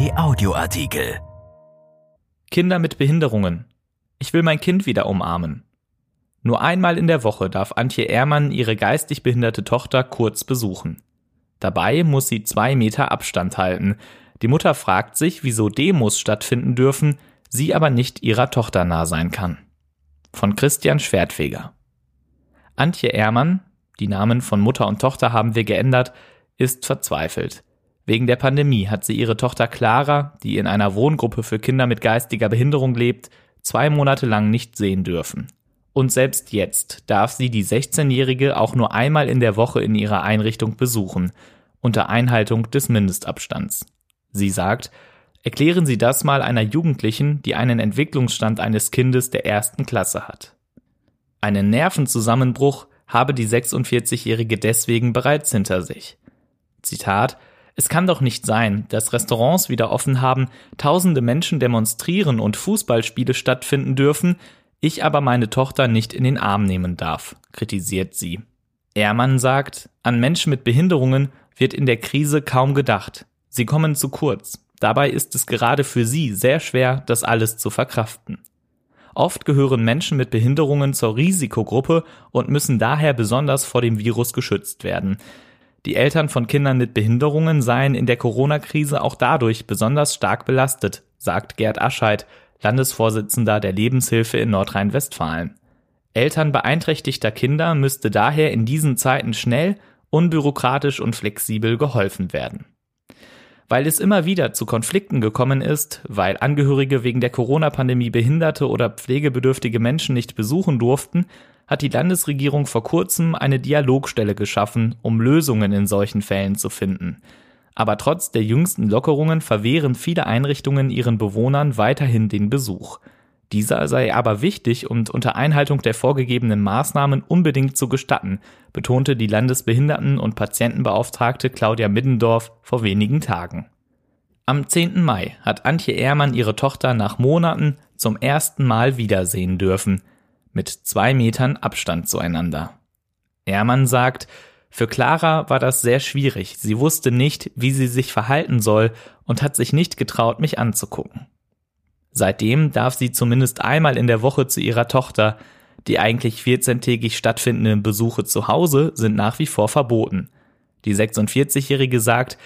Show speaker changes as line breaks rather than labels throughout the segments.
RP Audioartikel.
Kinder mit Behinderungen. Ich will mein Kind wieder umarmen. Nur einmal in der Woche darf Antje Ehrmann ihre geistig behinderte Tochter kurz besuchen. Dabei muss sie zwei Meter Abstand halten. Die Mutter fragt sich, wieso Demos stattfinden dürfen, sie aber nicht ihrer Tochter nah sein kann. Von Christian Schwertfeger. Antje Ehrmann, die Namen von Mutter und Tochter haben wir geändert, ist verzweifelt. Wegen der Pandemie hat sie ihre Tochter Clara, die in einer Wohngruppe für Kinder mit geistiger Behinderung lebt, zwei Monate lang nicht sehen dürfen. Und selbst jetzt darf sie die 16-Jährige auch nur einmal in der Woche in ihrer Einrichtung besuchen, unter Einhaltung des Mindestabstands. Sie sagt, erklären Sie das mal einer Jugendlichen, die einen Entwicklungsstand eines Kindes der ersten Klasse hat. Einen Nervenzusammenbruch habe die 46-Jährige deswegen bereits hinter sich. Zitat es kann doch nicht sein, dass Restaurants wieder offen haben, tausende Menschen demonstrieren und Fußballspiele stattfinden dürfen, ich aber meine Tochter nicht in den Arm nehmen darf, kritisiert sie. Ehrmann sagt, an Menschen mit Behinderungen wird in der Krise kaum gedacht. Sie kommen zu kurz. Dabei ist es gerade für sie sehr schwer, das alles zu verkraften. Oft gehören Menschen mit Behinderungen zur Risikogruppe und müssen daher besonders vor dem Virus geschützt werden. Die Eltern von Kindern mit Behinderungen seien in der Corona-Krise auch dadurch besonders stark belastet, sagt Gerd Ascheid, Landesvorsitzender der Lebenshilfe in Nordrhein-Westfalen. Eltern beeinträchtigter Kinder müsste daher in diesen Zeiten schnell, unbürokratisch und flexibel geholfen werden. Weil es immer wieder zu Konflikten gekommen ist, weil Angehörige wegen der Corona-Pandemie behinderte oder pflegebedürftige Menschen nicht besuchen durften, hat die Landesregierung vor kurzem eine Dialogstelle geschaffen, um Lösungen in solchen Fällen zu finden. Aber trotz der jüngsten Lockerungen verwehren viele Einrichtungen ihren Bewohnern weiterhin den Besuch. Dieser sei aber wichtig und unter Einhaltung der vorgegebenen Maßnahmen unbedingt zu gestatten, betonte die Landesbehinderten- und Patientenbeauftragte Claudia Middendorf vor wenigen Tagen. Am 10. Mai hat Antje Ehrmann ihre Tochter nach Monaten zum ersten Mal wiedersehen dürfen, mit zwei Metern Abstand zueinander. Ehrmann sagt, für Clara war das sehr schwierig. Sie wusste nicht, wie sie sich verhalten soll und hat sich nicht getraut, mich anzugucken. Seitdem darf sie zumindest einmal in der Woche zu ihrer Tochter. Die eigentlich 14-tägig stattfindenden Besuche zu Hause sind nach wie vor verboten. Die 46-Jährige sagt,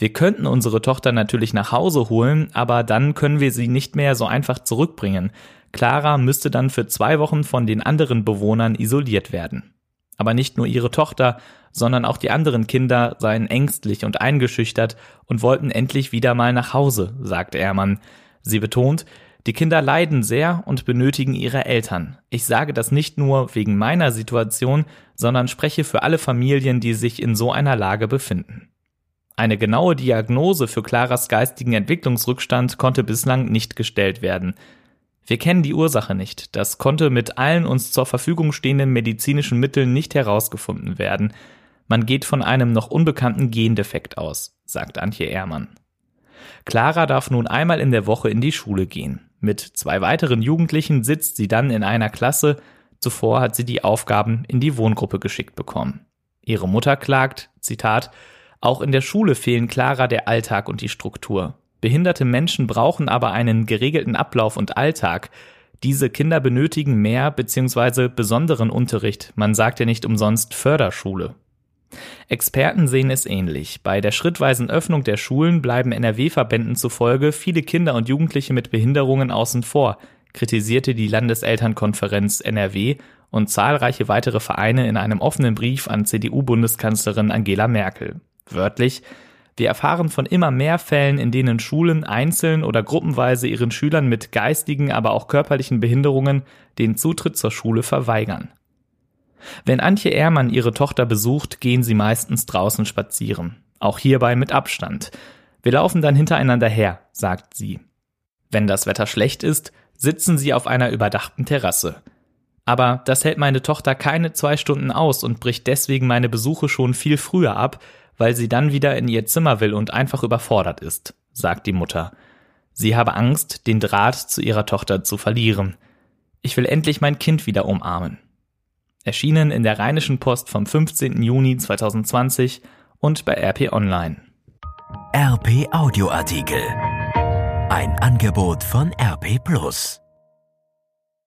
wir könnten unsere Tochter natürlich nach Hause holen, aber dann können wir sie nicht mehr so einfach zurückbringen. Clara müsste dann für zwei Wochen von den anderen Bewohnern isoliert werden. Aber nicht nur ihre Tochter, sondern auch die anderen Kinder seien ängstlich und eingeschüchtert und wollten endlich wieder mal nach Hause, sagt Ehrmann. Sie betont, die Kinder leiden sehr und benötigen ihre Eltern. Ich sage das nicht nur wegen meiner Situation, sondern spreche für alle Familien, die sich in so einer Lage befinden. Eine genaue Diagnose für Claras geistigen Entwicklungsrückstand konnte bislang nicht gestellt werden. Wir kennen die Ursache nicht. Das konnte mit allen uns zur Verfügung stehenden medizinischen Mitteln nicht herausgefunden werden. Man geht von einem noch unbekannten Gendefekt aus, sagt Antje Ehrmann. Clara darf nun einmal in der Woche in die Schule gehen. Mit zwei weiteren Jugendlichen sitzt sie dann in einer Klasse. Zuvor hat sie die Aufgaben in die Wohngruppe geschickt bekommen. Ihre Mutter klagt, Zitat, auch in der Schule fehlen Clara der Alltag und die Struktur. Behinderte Menschen brauchen aber einen geregelten Ablauf und Alltag. Diese Kinder benötigen mehr bzw. besonderen Unterricht. Man sagt ja nicht umsonst Förderschule. Experten sehen es ähnlich. Bei der schrittweisen Öffnung der Schulen bleiben NRW-Verbänden zufolge viele Kinder und Jugendliche mit Behinderungen außen vor, kritisierte die Landeselternkonferenz NRW und zahlreiche weitere Vereine in einem offenen Brief an CDU-Bundeskanzlerin Angela Merkel. Wörtlich, wir erfahren von immer mehr Fällen, in denen Schulen einzeln oder gruppenweise ihren Schülern mit geistigen, aber auch körperlichen Behinderungen den Zutritt zur Schule verweigern. Wenn Antje Ehrmann ihre Tochter besucht, gehen sie meistens draußen spazieren. Auch hierbei mit Abstand. Wir laufen dann hintereinander her, sagt sie. Wenn das Wetter schlecht ist, sitzen sie auf einer überdachten Terrasse. Aber das hält meine Tochter keine zwei Stunden aus und bricht deswegen meine Besuche schon viel früher ab, weil sie dann wieder in ihr Zimmer will und einfach überfordert ist, sagt die Mutter. Sie habe Angst, den Draht zu ihrer Tochter zu verlieren. Ich will endlich mein Kind wieder umarmen. Erschienen in der Rheinischen Post vom 15. Juni 2020 und bei RP Online.
RP Audioartikel. Ein Angebot von RP Plus.